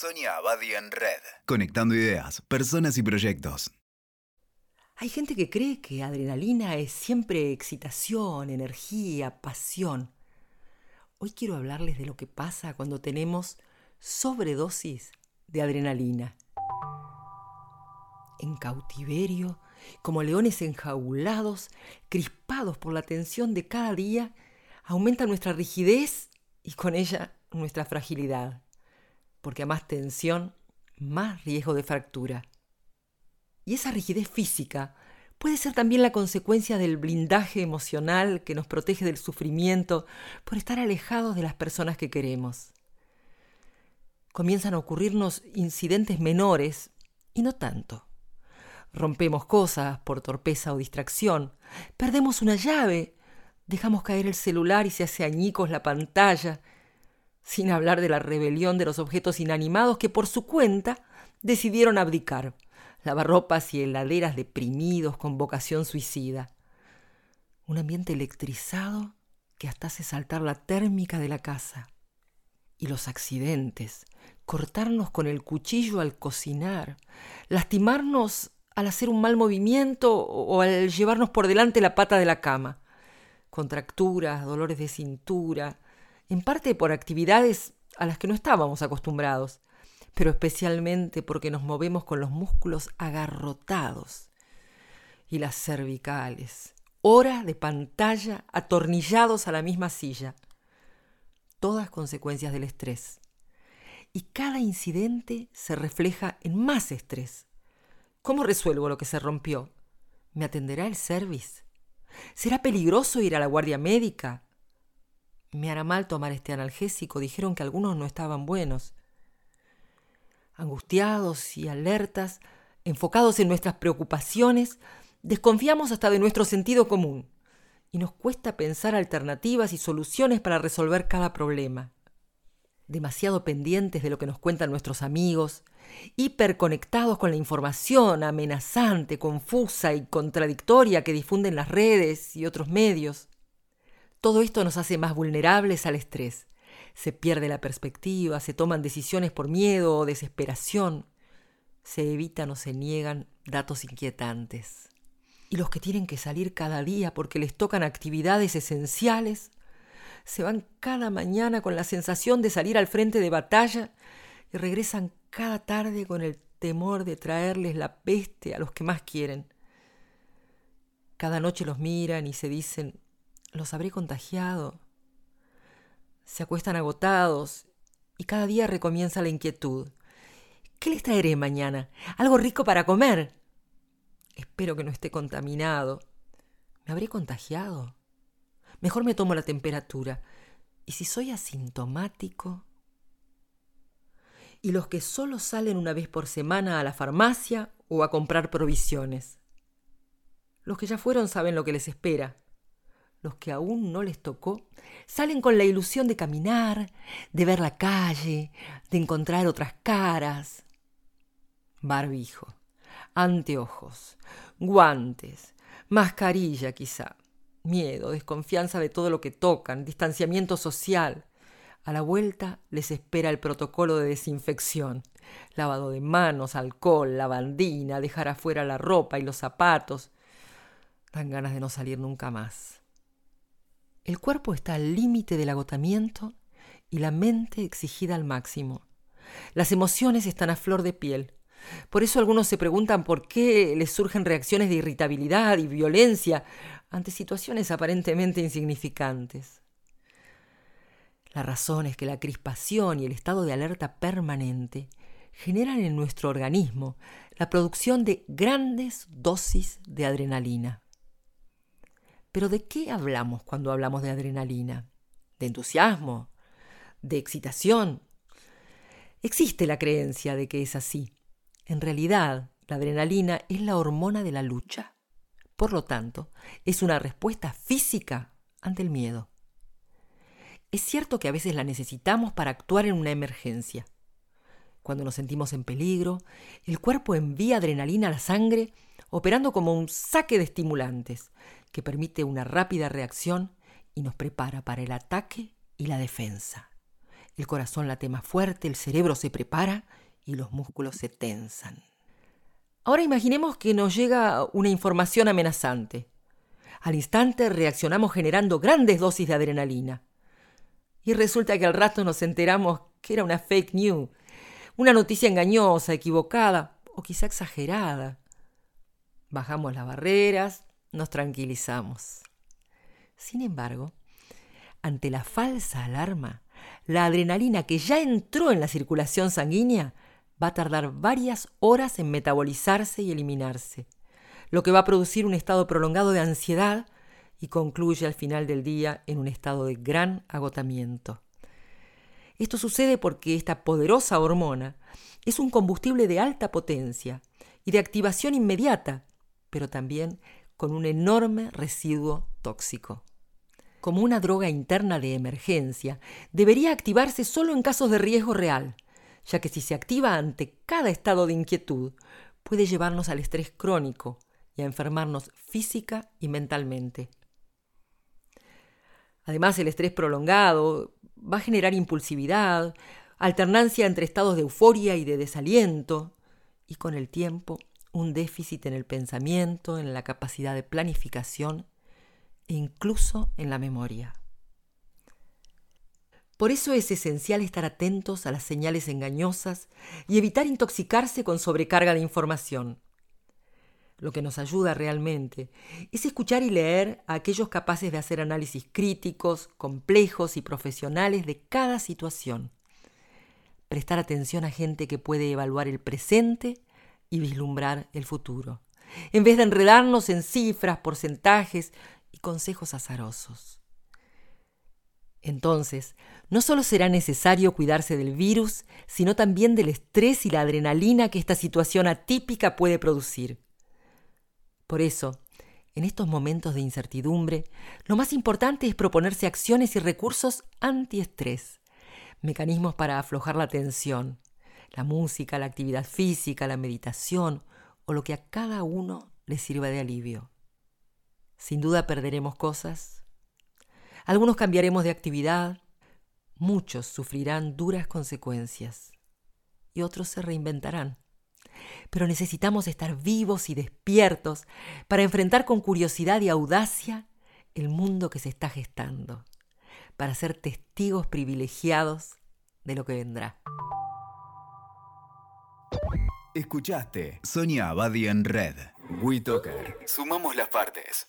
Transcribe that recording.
Sonia Abadi en Red. Conectando ideas, personas y proyectos. Hay gente que cree que adrenalina es siempre excitación, energía, pasión. Hoy quiero hablarles de lo que pasa cuando tenemos sobredosis de adrenalina. En cautiverio, como leones enjaulados, crispados por la tensión de cada día, aumenta nuestra rigidez y con ella nuestra fragilidad porque a más tensión, más riesgo de fractura. Y esa rigidez física puede ser también la consecuencia del blindaje emocional que nos protege del sufrimiento por estar alejados de las personas que queremos. Comienzan a ocurrirnos incidentes menores y no tanto. Rompemos cosas por torpeza o distracción, perdemos una llave, dejamos caer el celular y se hace añicos la pantalla, sin hablar de la rebelión de los objetos inanimados que por su cuenta decidieron abdicar, lavarropas y heladeras deprimidos con vocación suicida. Un ambiente electrizado que hasta hace saltar la térmica de la casa. Y los accidentes, cortarnos con el cuchillo al cocinar, lastimarnos al hacer un mal movimiento o al llevarnos por delante la pata de la cama, contracturas, dolores de cintura, en parte por actividades a las que no estábamos acostumbrados, pero especialmente porque nos movemos con los músculos agarrotados y las cervicales, horas de pantalla atornillados a la misma silla, todas consecuencias del estrés. Y cada incidente se refleja en más estrés. ¿Cómo resuelvo lo que se rompió? ¿Me atenderá el service? ¿Será peligroso ir a la guardia médica? Me hará mal tomar este analgésico. Dijeron que algunos no estaban buenos. Angustiados y alertas, enfocados en nuestras preocupaciones, desconfiamos hasta de nuestro sentido común y nos cuesta pensar alternativas y soluciones para resolver cada problema. Demasiado pendientes de lo que nos cuentan nuestros amigos, hiperconectados con la información amenazante, confusa y contradictoria que difunden las redes y otros medios. Todo esto nos hace más vulnerables al estrés. Se pierde la perspectiva, se toman decisiones por miedo o desesperación, se evitan o se niegan datos inquietantes. Y los que tienen que salir cada día porque les tocan actividades esenciales, se van cada mañana con la sensación de salir al frente de batalla y regresan cada tarde con el temor de traerles la peste a los que más quieren. Cada noche los miran y se dicen, los habré contagiado. Se acuestan agotados y cada día recomienza la inquietud. ¿Qué les traeré mañana? ¿Algo rico para comer? Espero que no esté contaminado. ¿Me habré contagiado? Mejor me tomo la temperatura. ¿Y si soy asintomático? Y los que solo salen una vez por semana a la farmacia o a comprar provisiones. Los que ya fueron saben lo que les espera los que aún no les tocó, salen con la ilusión de caminar, de ver la calle, de encontrar otras caras. Barbijo, anteojos, guantes, mascarilla quizá, miedo, desconfianza de todo lo que tocan, distanciamiento social. A la vuelta les espera el protocolo de desinfección, lavado de manos, alcohol, lavandina, dejar afuera la ropa y los zapatos. Dan ganas de no salir nunca más. El cuerpo está al límite del agotamiento y la mente exigida al máximo. Las emociones están a flor de piel. Por eso algunos se preguntan por qué les surgen reacciones de irritabilidad y violencia ante situaciones aparentemente insignificantes. La razón es que la crispación y el estado de alerta permanente generan en nuestro organismo la producción de grandes dosis de adrenalina. Pero ¿de qué hablamos cuando hablamos de adrenalina? ¿De entusiasmo? ¿De excitación? Existe la creencia de que es así. En realidad, la adrenalina es la hormona de la lucha. Por lo tanto, es una respuesta física ante el miedo. Es cierto que a veces la necesitamos para actuar en una emergencia. Cuando nos sentimos en peligro, el cuerpo envía adrenalina a la sangre, operando como un saque de estimulantes, que permite una rápida reacción y nos prepara para el ataque y la defensa. El corazón late más fuerte, el cerebro se prepara y los músculos se tensan. Ahora imaginemos que nos llega una información amenazante. Al instante reaccionamos generando grandes dosis de adrenalina. Y resulta que al rato nos enteramos que era una fake news, una noticia engañosa, equivocada o quizá exagerada. Bajamos las barreras, nos tranquilizamos. Sin embargo, ante la falsa alarma, la adrenalina que ya entró en la circulación sanguínea va a tardar varias horas en metabolizarse y eliminarse, lo que va a producir un estado prolongado de ansiedad y concluye al final del día en un estado de gran agotamiento. Esto sucede porque esta poderosa hormona es un combustible de alta potencia y de activación inmediata, pero también con un enorme residuo tóxico. Como una droga interna de emergencia, debería activarse solo en casos de riesgo real, ya que si se activa ante cada estado de inquietud, puede llevarnos al estrés crónico y a enfermarnos física y mentalmente. Además, el estrés prolongado va a generar impulsividad, alternancia entre estados de euforia y de desaliento, y con el tiempo un déficit en el pensamiento, en la capacidad de planificación e incluso en la memoria. Por eso es esencial estar atentos a las señales engañosas y evitar intoxicarse con sobrecarga de información. Lo que nos ayuda realmente es escuchar y leer a aquellos capaces de hacer análisis críticos, complejos y profesionales de cada situación. Prestar atención a gente que puede evaluar el presente y vislumbrar el futuro, en vez de enredarnos en cifras, porcentajes y consejos azarosos. Entonces, no solo será necesario cuidarse del virus, sino también del estrés y la adrenalina que esta situación atípica puede producir. Por eso, en estos momentos de incertidumbre, lo más importante es proponerse acciones y recursos antiestrés, mecanismos para aflojar la tensión, la música, la actividad física, la meditación o lo que a cada uno le sirva de alivio. Sin duda perderemos cosas, algunos cambiaremos de actividad, muchos sufrirán duras consecuencias y otros se reinventarán. Pero necesitamos estar vivos y despiertos para enfrentar con curiosidad y audacia el mundo que se está gestando, para ser testigos privilegiados de lo que vendrá. Escuchaste Sonia Abadi en Red. WeToker. Sumamos las partes.